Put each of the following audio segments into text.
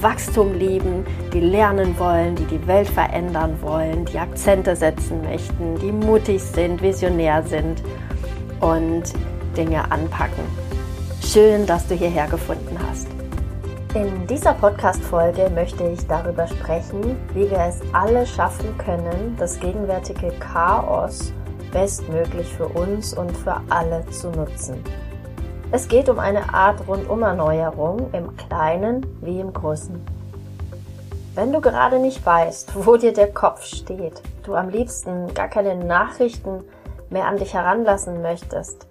Wachstum lieben, die lernen wollen, die die Welt verändern wollen, die Akzente setzen möchten, die mutig sind, visionär sind und Dinge anpacken. Schön, dass du hierher gefunden hast. In dieser Podcast-Folge möchte ich darüber sprechen, wie wir es alle schaffen können, das gegenwärtige Chaos bestmöglich für uns und für alle zu nutzen. Es geht um eine Art Rundumerneuerung im Kleinen wie im Großen. Wenn du gerade nicht weißt, wo dir der Kopf steht, du am liebsten gar keine Nachrichten mehr an dich heranlassen möchtest,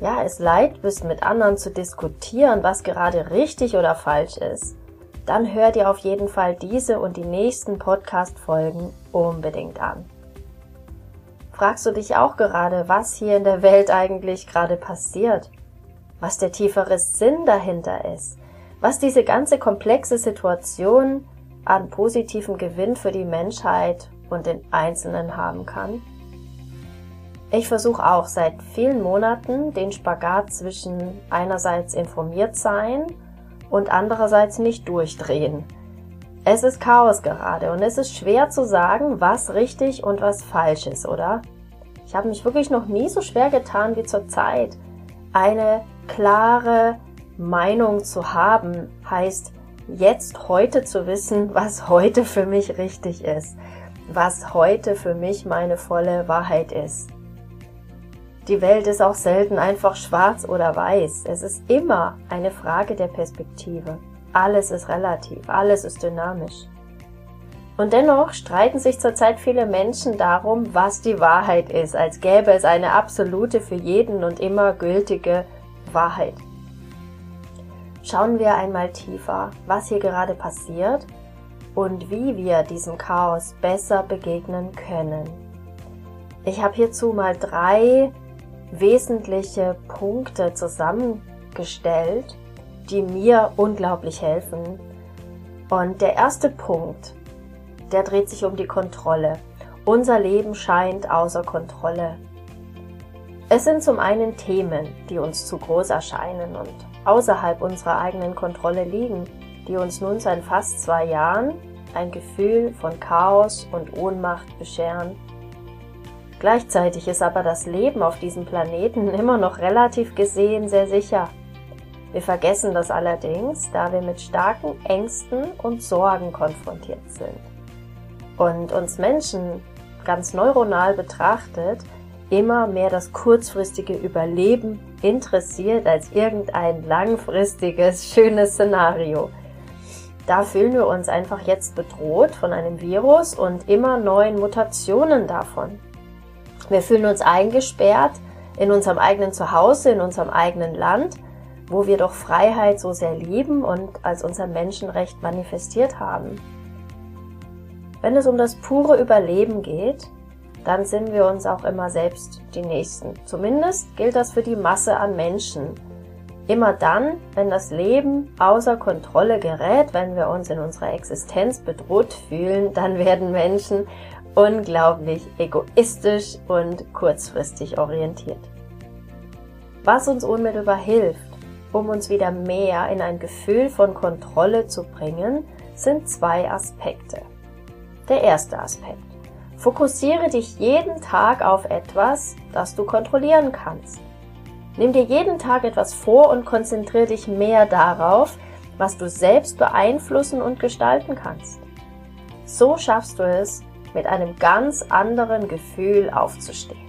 ja, es leid bist, mit anderen zu diskutieren, was gerade richtig oder falsch ist, dann hör dir auf jeden Fall diese und die nächsten Podcast-Folgen unbedingt an. Fragst du dich auch gerade, was hier in der Welt eigentlich gerade passiert? Was der tiefere Sinn dahinter ist, was diese ganze komplexe Situation an positivem Gewinn für die Menschheit und den Einzelnen haben kann? Ich versuche auch seit vielen Monaten den Spagat zwischen einerseits informiert sein und andererseits nicht durchdrehen. Es ist Chaos gerade und es ist schwer zu sagen, was richtig und was falsch ist, oder? Ich habe mich wirklich noch nie so schwer getan wie zur Zeit, eine klare Meinung zu haben, heißt jetzt heute zu wissen, was heute für mich richtig ist, was heute für mich meine volle Wahrheit ist. Die Welt ist auch selten einfach schwarz oder weiß. Es ist immer eine Frage der Perspektive. Alles ist relativ, alles ist dynamisch. Und dennoch streiten sich zurzeit viele Menschen darum, was die Wahrheit ist, als gäbe es eine absolute für jeden und immer gültige Wahrheit. Schauen wir einmal tiefer, was hier gerade passiert und wie wir diesem Chaos besser begegnen können. Ich habe hierzu mal drei wesentliche Punkte zusammengestellt, die mir unglaublich helfen. Und der erste Punkt, der dreht sich um die Kontrolle. Unser Leben scheint außer Kontrolle. Es sind zum einen Themen, die uns zu groß erscheinen und außerhalb unserer eigenen Kontrolle liegen, die uns nun seit fast zwei Jahren ein Gefühl von Chaos und Ohnmacht bescheren. Gleichzeitig ist aber das Leben auf diesem Planeten immer noch relativ gesehen sehr sicher. Wir vergessen das allerdings, da wir mit starken Ängsten und Sorgen konfrontiert sind. Und uns Menschen ganz neuronal betrachtet immer mehr das kurzfristige Überleben interessiert als irgendein langfristiges, schönes Szenario. Da fühlen wir uns einfach jetzt bedroht von einem Virus und immer neuen Mutationen davon. Wir fühlen uns eingesperrt in unserem eigenen Zuhause, in unserem eigenen Land, wo wir doch Freiheit so sehr lieben und als unser Menschenrecht manifestiert haben. Wenn es um das pure Überleben geht, dann sind wir uns auch immer selbst die Nächsten. Zumindest gilt das für die Masse an Menschen. Immer dann, wenn das Leben außer Kontrolle gerät, wenn wir uns in unserer Existenz bedroht fühlen, dann werden Menschen unglaublich egoistisch und kurzfristig orientiert. Was uns unmittelbar hilft, um uns wieder mehr in ein Gefühl von Kontrolle zu bringen, sind zwei Aspekte. Der erste Aspekt. Fokussiere dich jeden Tag auf etwas, das du kontrollieren kannst. Nimm dir jeden Tag etwas vor und konzentriere dich mehr darauf, was du selbst beeinflussen und gestalten kannst. So schaffst du es, mit einem ganz anderen Gefühl aufzustehen.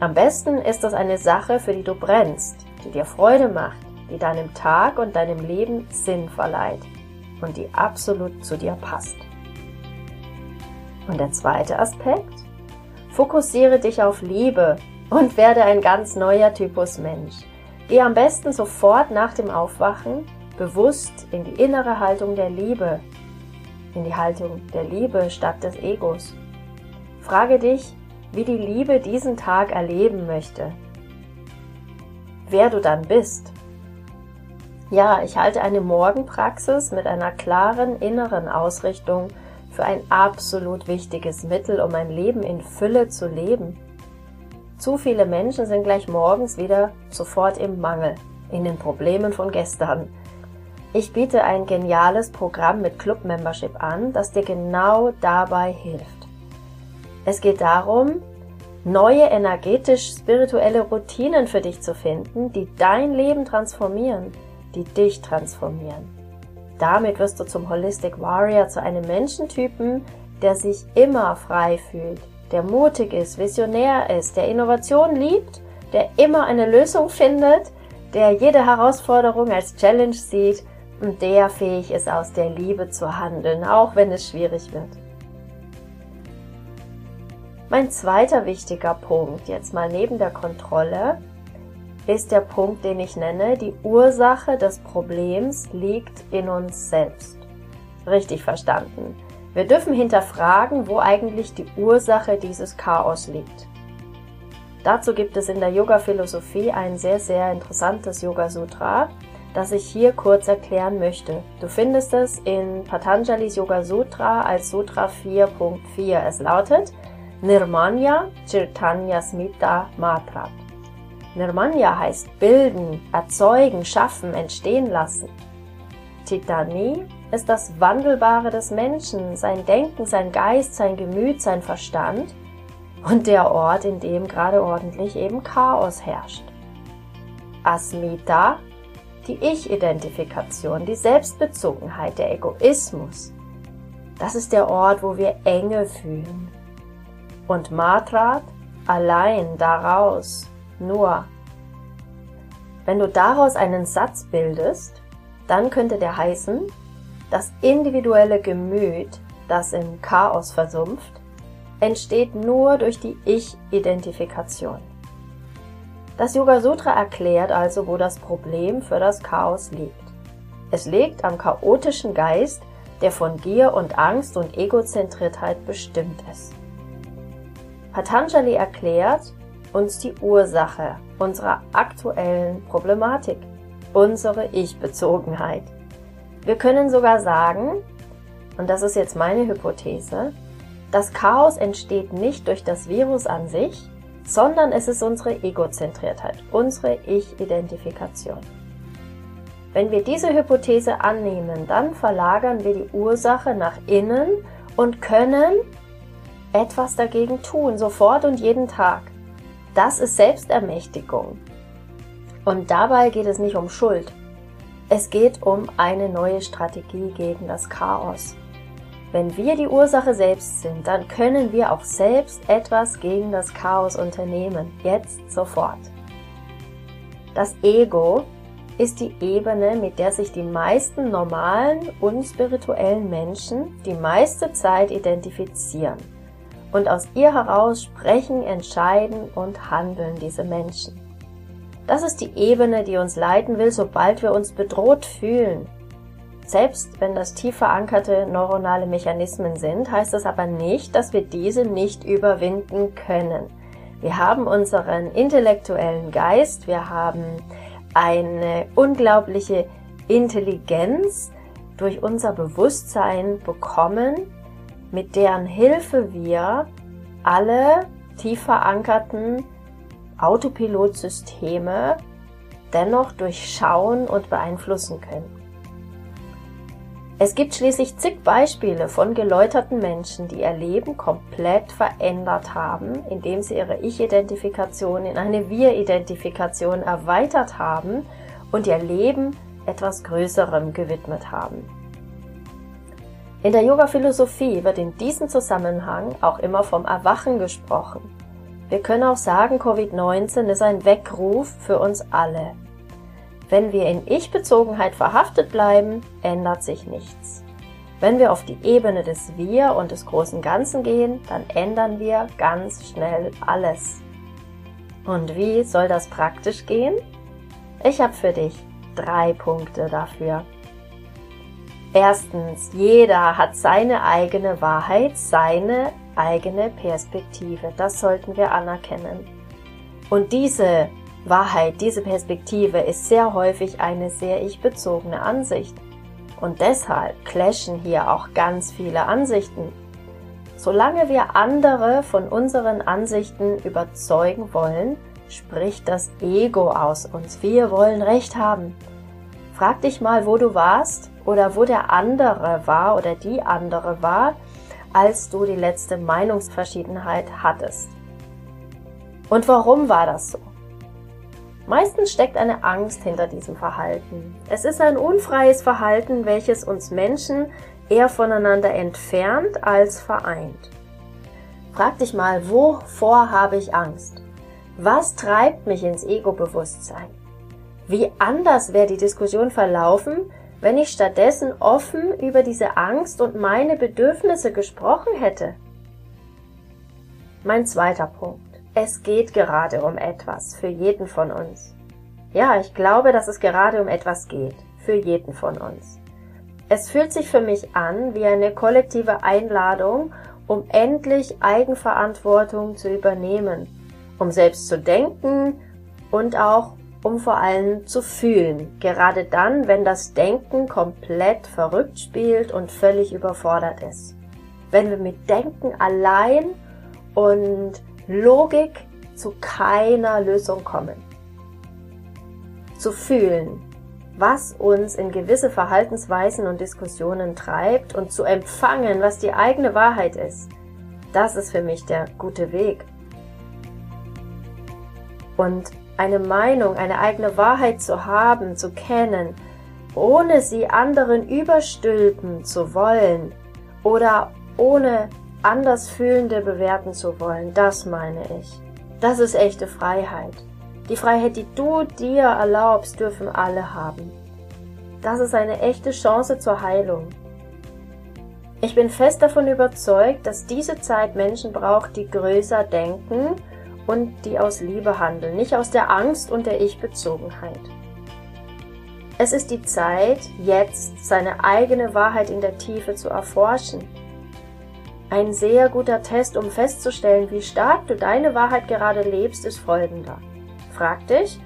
Am besten ist das eine Sache, für die du brennst, die dir Freude macht, die deinem Tag und deinem Leben Sinn verleiht und die absolut zu dir passt. Und der zweite Aspekt? Fokussiere dich auf Liebe und werde ein ganz neuer Typus Mensch. Geh am besten sofort nach dem Aufwachen bewusst in die innere Haltung der Liebe, in die Haltung der Liebe statt des Egos. Frage dich, wie die Liebe diesen Tag erleben möchte, wer du dann bist. Ja, ich halte eine Morgenpraxis mit einer klaren inneren Ausrichtung für ein absolut wichtiges Mittel, um ein Leben in Fülle zu leben. Zu viele Menschen sind gleich morgens wieder sofort im Mangel, in den Problemen von gestern. Ich biete ein geniales Programm mit Club-Membership an, das dir genau dabei hilft. Es geht darum, neue energetisch-spirituelle Routinen für dich zu finden, die dein Leben transformieren – die dich transformieren. Damit wirst du zum Holistic Warrior, zu einem Menschentypen, der sich immer frei fühlt, der mutig ist, visionär ist, der Innovation liebt, der immer eine Lösung findet, der jede Herausforderung als Challenge sieht und der fähig ist, aus der Liebe zu handeln, auch wenn es schwierig wird. Mein zweiter wichtiger Punkt, jetzt mal neben der Kontrolle, ist der Punkt, den ich nenne, die Ursache des Problems liegt in uns selbst. Richtig verstanden. Wir dürfen hinterfragen, wo eigentlich die Ursache dieses Chaos liegt. Dazu gibt es in der Yoga-Philosophie ein sehr, sehr interessantes Yoga-Sutra, das ich hier kurz erklären möchte. Du findest es in Patanjalis Yoga Sutra als Sutra 4.4. Es lautet Nirmanya Chirtanya Smita Matrat. Nirmanya heißt bilden, erzeugen, schaffen, entstehen lassen. Titani ist das Wandelbare des Menschen, sein Denken, sein Geist, sein Gemüt, sein Verstand und der Ort, in dem gerade ordentlich eben Chaos herrscht. Asmita, die Ich-Identifikation, die Selbstbezogenheit, der Egoismus. Das ist der Ort, wo wir Enge fühlen. Und Matrat, allein daraus, nur. Wenn du daraus einen Satz bildest, dann könnte der heißen, das individuelle Gemüt, das im Chaos versumpft, entsteht nur durch die Ich-Identifikation. Das Yoga Sutra erklärt also, wo das Problem für das Chaos liegt. Es liegt am chaotischen Geist, der von Gier und Angst und Egozentriertheit bestimmt ist. Patanjali erklärt, uns die Ursache unserer aktuellen Problematik, unsere Ich-Bezogenheit. Wir können sogar sagen, und das ist jetzt meine Hypothese, das Chaos entsteht nicht durch das Virus an sich, sondern es ist unsere Egozentriertheit, unsere Ich-Identifikation. Wenn wir diese Hypothese annehmen, dann verlagern wir die Ursache nach innen und können etwas dagegen tun, sofort und jeden Tag. Das ist Selbstermächtigung. Und dabei geht es nicht um Schuld. Es geht um eine neue Strategie gegen das Chaos. Wenn wir die Ursache selbst sind, dann können wir auch selbst etwas gegen das Chaos unternehmen. Jetzt sofort. Das Ego ist die Ebene, mit der sich die meisten normalen und spirituellen Menschen die meiste Zeit identifizieren und aus ihr heraus sprechen, entscheiden und handeln diese Menschen. Das ist die Ebene, die uns leiten will, sobald wir uns bedroht fühlen. Selbst wenn das tief verankerte neuronale Mechanismen sind, heißt das aber nicht, dass wir diese nicht überwinden können. Wir haben unseren intellektuellen Geist, wir haben eine unglaubliche Intelligenz durch unser Bewusstsein bekommen, mit deren Hilfe wir alle tief verankerten Autopilotsysteme dennoch durchschauen und beeinflussen können. Es gibt schließlich zig Beispiele von geläuterten Menschen, die ihr Leben komplett verändert haben, indem sie ihre Ich-Identifikation in eine Wir-Identifikation erweitert haben und ihr Leben etwas Größerem gewidmet haben. In der Yoga-Philosophie wird in diesem Zusammenhang auch immer vom Erwachen gesprochen. Wir können auch sagen, Covid-19 ist ein Weckruf für uns alle. Wenn wir in Ich-Bezogenheit verhaftet bleiben, ändert sich nichts. Wenn wir auf die Ebene des Wir und des großen Ganzen gehen, dann ändern wir ganz schnell alles. Und wie soll das praktisch gehen? Ich habe für dich drei Punkte dafür. Erstens, jeder hat seine eigene Wahrheit, seine eigene Perspektive. Das sollten wir anerkennen. Und diese Wahrheit, diese Perspektive ist sehr häufig eine sehr ich-bezogene Ansicht. Und deshalb clashen hier auch ganz viele Ansichten. Solange wir andere von unseren Ansichten überzeugen wollen, spricht das Ego aus uns. Wir wollen Recht haben. Frag dich mal, wo du warst oder wo der andere war oder die andere war, als du die letzte Meinungsverschiedenheit hattest. Und warum war das so? Meistens steckt eine Angst hinter diesem Verhalten. Es ist ein unfreies Verhalten, welches uns Menschen eher voneinander entfernt als vereint. Frag dich mal, wovor habe ich Angst? Was treibt mich ins Ego-Bewusstsein? Wie anders wäre die Diskussion verlaufen, wenn ich stattdessen offen über diese Angst und meine Bedürfnisse gesprochen hätte? Mein zweiter Punkt. Es geht gerade um etwas für jeden von uns. Ja, ich glaube, dass es gerade um etwas geht für jeden von uns. Es fühlt sich für mich an wie eine kollektive Einladung, um endlich Eigenverantwortung zu übernehmen, um selbst zu denken und auch um vor allem zu fühlen, gerade dann, wenn das Denken komplett verrückt spielt und völlig überfordert ist. Wenn wir mit Denken allein und Logik zu keiner Lösung kommen. Zu fühlen, was uns in gewisse Verhaltensweisen und Diskussionen treibt und zu empfangen, was die eigene Wahrheit ist, das ist für mich der gute Weg. Und eine Meinung, eine eigene Wahrheit zu haben, zu kennen, ohne sie anderen überstülpen zu wollen oder ohne anders Fühlende bewerten zu wollen, das meine ich. Das ist echte Freiheit. Die Freiheit, die du dir erlaubst, dürfen alle haben. Das ist eine echte Chance zur Heilung. Ich bin fest davon überzeugt, dass diese Zeit Menschen braucht, die größer denken und die aus Liebe handeln, nicht aus der Angst und der Ich-Bezogenheit. Es ist die Zeit, jetzt seine eigene Wahrheit in der Tiefe zu erforschen ein sehr guter Test, um festzustellen, wie stark du deine Wahrheit gerade lebst, ist folgender. Frag dich,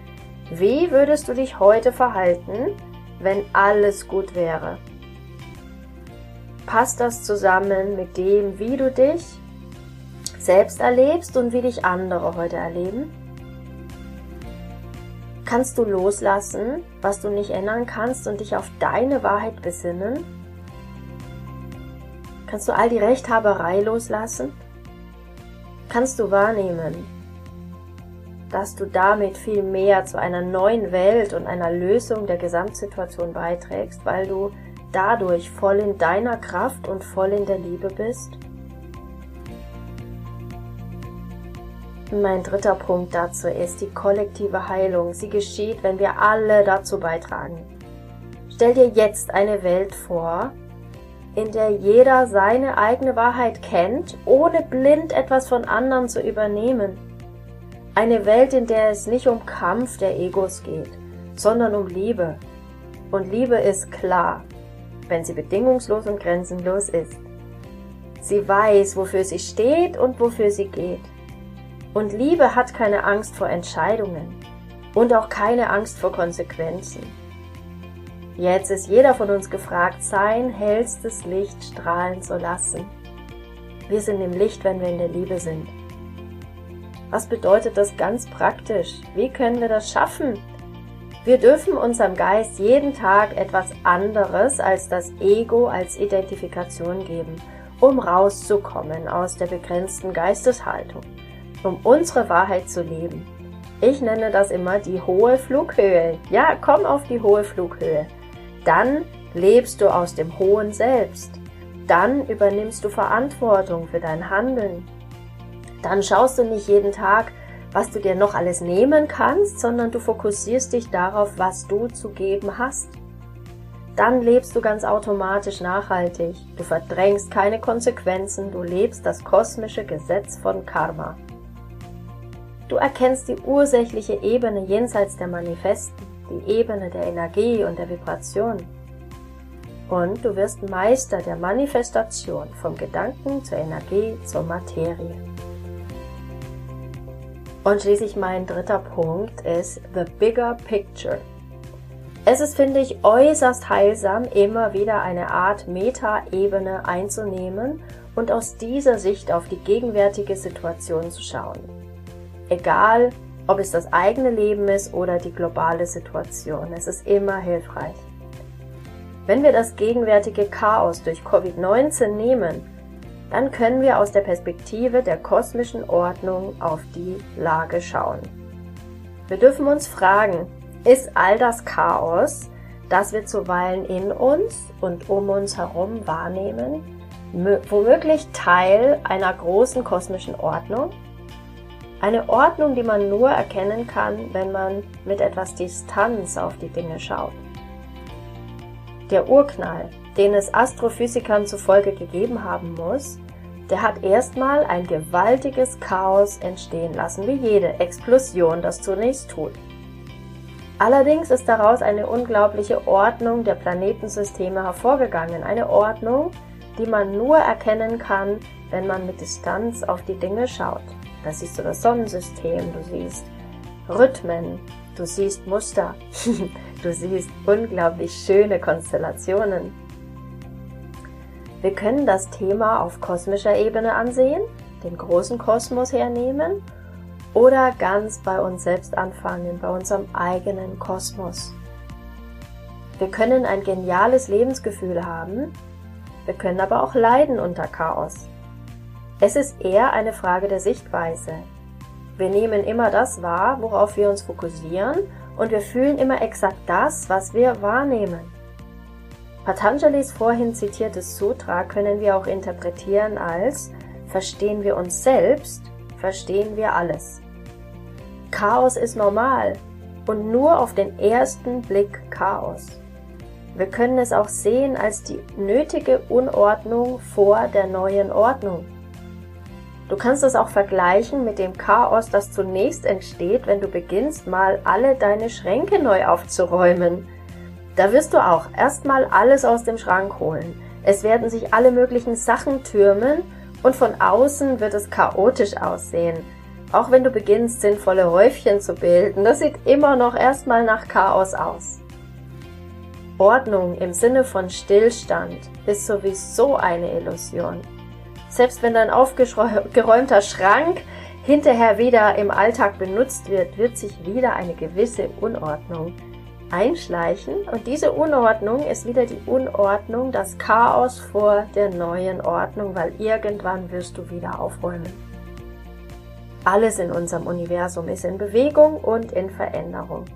wie würdest du dich heute verhalten, wenn alles gut wäre? Passt das zusammen mit dem, wie du dich selbst erlebst und wie dich andere heute erleben? Kannst du loslassen, was du nicht ändern kannst und dich auf deine Wahrheit besinnen? Kannst du all die Rechthaberei loslassen? Kannst du wahrnehmen, dass du damit viel mehr zu einer neuen Welt und einer Lösung der Gesamtsituation beiträgst, weil du dadurch voll in deiner Kraft und voll in der Liebe bist? Mein dritter Punkt dazu ist die kollektive Heilung. Sie geschieht, wenn wir alle dazu beitragen. Stell dir jetzt eine Welt vor, in der jeder seine eigene Wahrheit kennt, ohne blind etwas von anderen zu übernehmen. Eine Welt, in der es nicht um Kampf der Egos geht, sondern um Liebe. Und Liebe ist klar, wenn sie bedingungslos und grenzenlos ist. Sie weiß, wofür sie steht und wofür sie geht. Und Liebe hat keine Angst vor Entscheidungen und auch keine Angst vor Konsequenzen. Jetzt ist jeder von uns gefragt, sein hellstes Licht strahlen zu lassen. Wir sind im Licht, wenn wir in der Liebe sind. Was bedeutet das ganz praktisch? Wie können wir das schaffen? Wir dürfen unserem Geist jeden Tag etwas anderes als das Ego als Identifikation geben, um rauszukommen aus der begrenzten Geisteshaltung, um unsere Wahrheit zu leben. Ich nenne das immer die hohe Flughöhe. Ja, komm auf die hohe Flughöhe. Dann lebst du aus dem hohen Selbst. Dann übernimmst du Verantwortung für dein Handeln. Dann schaust du nicht jeden Tag, was du dir noch alles nehmen kannst, sondern du fokussierst dich darauf, was du zu geben hast. Dann lebst du ganz automatisch nachhaltig. Du verdrängst keine Konsequenzen, du lebst das kosmische Gesetz von Karma. Du erkennst die ursächliche Ebene jenseits der Manifesten die Ebene der Energie und der Vibration. Und du wirst Meister der Manifestation vom Gedanken zur Energie zur Materie. Und schließlich mein dritter Punkt ist The Bigger Picture. Es ist, finde ich, äußerst heilsam, immer wieder eine Art Meta-Ebene einzunehmen und aus dieser Sicht auf die gegenwärtige Situation zu schauen. Egal, ob es das eigene Leben ist oder die globale Situation, es ist immer hilfreich. Wenn wir das gegenwärtige Chaos durch Covid-19 nehmen, dann können wir aus der Perspektive der kosmischen Ordnung auf die Lage schauen. Wir dürfen uns fragen, ist all das Chaos, das wir zuweilen in uns und um uns herum wahrnehmen, womöglich Teil einer großen kosmischen Ordnung? Eine Ordnung, die man nur erkennen kann, wenn man mit etwas Distanz auf die Dinge schaut. Der Urknall, den es Astrophysikern zufolge gegeben haben muss, der hat erstmal ein gewaltiges Chaos entstehen lassen, wie jede Explosion das zunächst tut. Allerdings ist daraus eine unglaubliche Ordnung der Planetensysteme hervorgegangen, eine Ordnung, die man nur erkennen kann, wenn man mit Distanz auf die Dinge schaut. Da siehst du das Sonnensystem, du siehst Rhythmen, du siehst Muster, du siehst unglaublich schöne Konstellationen. Wir können das Thema auf kosmischer Ebene ansehen, den großen Kosmos hernehmen oder ganz bei uns selbst anfangen, bei unserem eigenen Kosmos. Wir können ein geniales Lebensgefühl haben, wir können aber auch leiden unter Chaos. Es ist eher eine Frage der Sichtweise. Wir nehmen immer das wahr, worauf wir uns fokussieren und wir fühlen immer exakt das, was wir wahrnehmen. Patanjalis vorhin zitiertes Sutra können wir auch interpretieren als Verstehen wir uns selbst, verstehen wir alles. Chaos ist normal und nur auf den ersten Blick Chaos. Wir können es auch sehen als die nötige Unordnung vor der neuen Ordnung. Du kannst es auch vergleichen mit dem Chaos, das zunächst entsteht, wenn du beginnst, mal alle deine Schränke neu aufzuräumen. Da wirst du auch erstmal alles aus dem Schrank holen. Es werden sich alle möglichen Sachen türmen und von außen wird es chaotisch aussehen. Auch wenn du beginnst, sinnvolle Häufchen zu bilden, das sieht immer noch erstmal nach Chaos aus. Ordnung im Sinne von Stillstand ist sowieso eine Illusion. Selbst wenn dein aufgeräumter Schrank hinterher wieder im Alltag benutzt wird, wird sich wieder eine gewisse Unordnung einschleichen und diese Unordnung ist wieder die Unordnung, das Chaos vor der neuen Ordnung, weil irgendwann wirst du wieder aufräumen. Alles in unserem Universum ist in Bewegung und in Veränderung.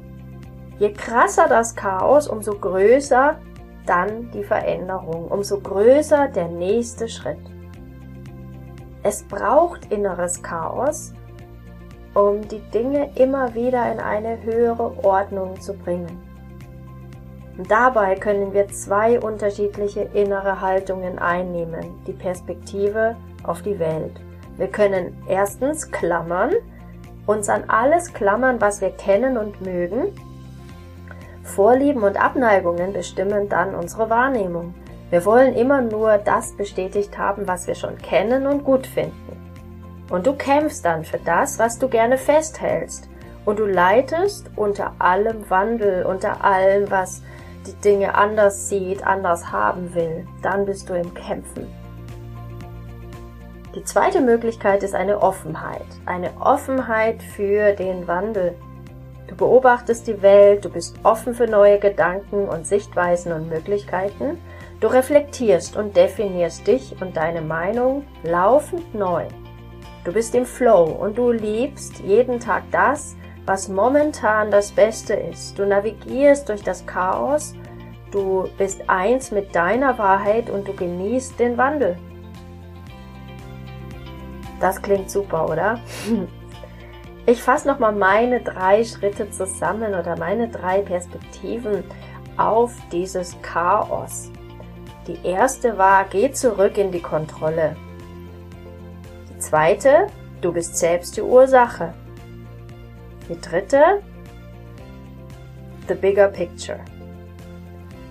Je krasser das Chaos, umso größer dann die Veränderung, umso größer der nächste Schritt. Es braucht inneres Chaos, um die Dinge immer wieder in eine höhere Ordnung zu bringen. Und dabei können wir zwei unterschiedliche innere Haltungen einnehmen, die Perspektive auf die Welt. Wir können erstens klammern, uns an alles klammern, was wir kennen und mögen, Vorlieben und Abneigungen bestimmen dann unsere Wahrnehmung. Wir wollen immer nur das bestätigt haben, was wir schon kennen und gut finden. Und du kämpfst dann für das, was du gerne festhältst. Und du leitest unter allem Wandel, unter allem, was die Dinge anders sieht, anders haben will. Dann bist du im Kämpfen. Die zweite Möglichkeit ist eine Offenheit. Eine Offenheit für den Wandel. Du beobachtest die Welt, du bist offen für neue Gedanken und Sichtweisen und Möglichkeiten. Du reflektierst und definierst dich und deine Meinung laufend neu. Du bist im Flow und du liebst jeden Tag das, was momentan das Beste ist. Du navigierst durch das Chaos, du bist eins mit deiner Wahrheit und du genießt den Wandel. Das klingt super, oder? Ich fasse nochmal meine drei Schritte zusammen oder meine drei Perspektiven auf dieses Chaos. Die erste war, geh zurück in die Kontrolle. Die zweite, du bist selbst die Ursache. Die dritte, the bigger picture.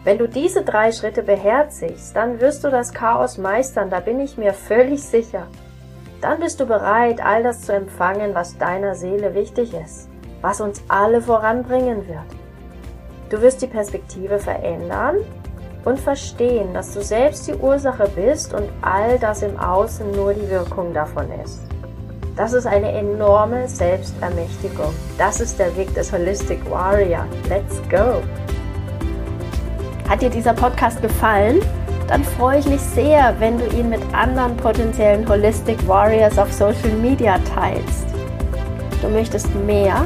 Wenn du diese drei Schritte beherzigst, dann wirst du das Chaos meistern, da bin ich mir völlig sicher. Dann bist du bereit, all das zu empfangen, was deiner Seele wichtig ist, was uns alle voranbringen wird. Du wirst die Perspektive verändern und verstehen, dass du selbst die Ursache bist und all das im Außen nur die Wirkung davon ist. Das ist eine enorme Selbstermächtigung. Das ist der Weg des Holistic Warrior. Let's go! Hat dir dieser Podcast gefallen? Dann freue ich mich sehr, wenn du ihn mit anderen potenziellen Holistic Warriors auf Social Media teilst. Du möchtest mehr?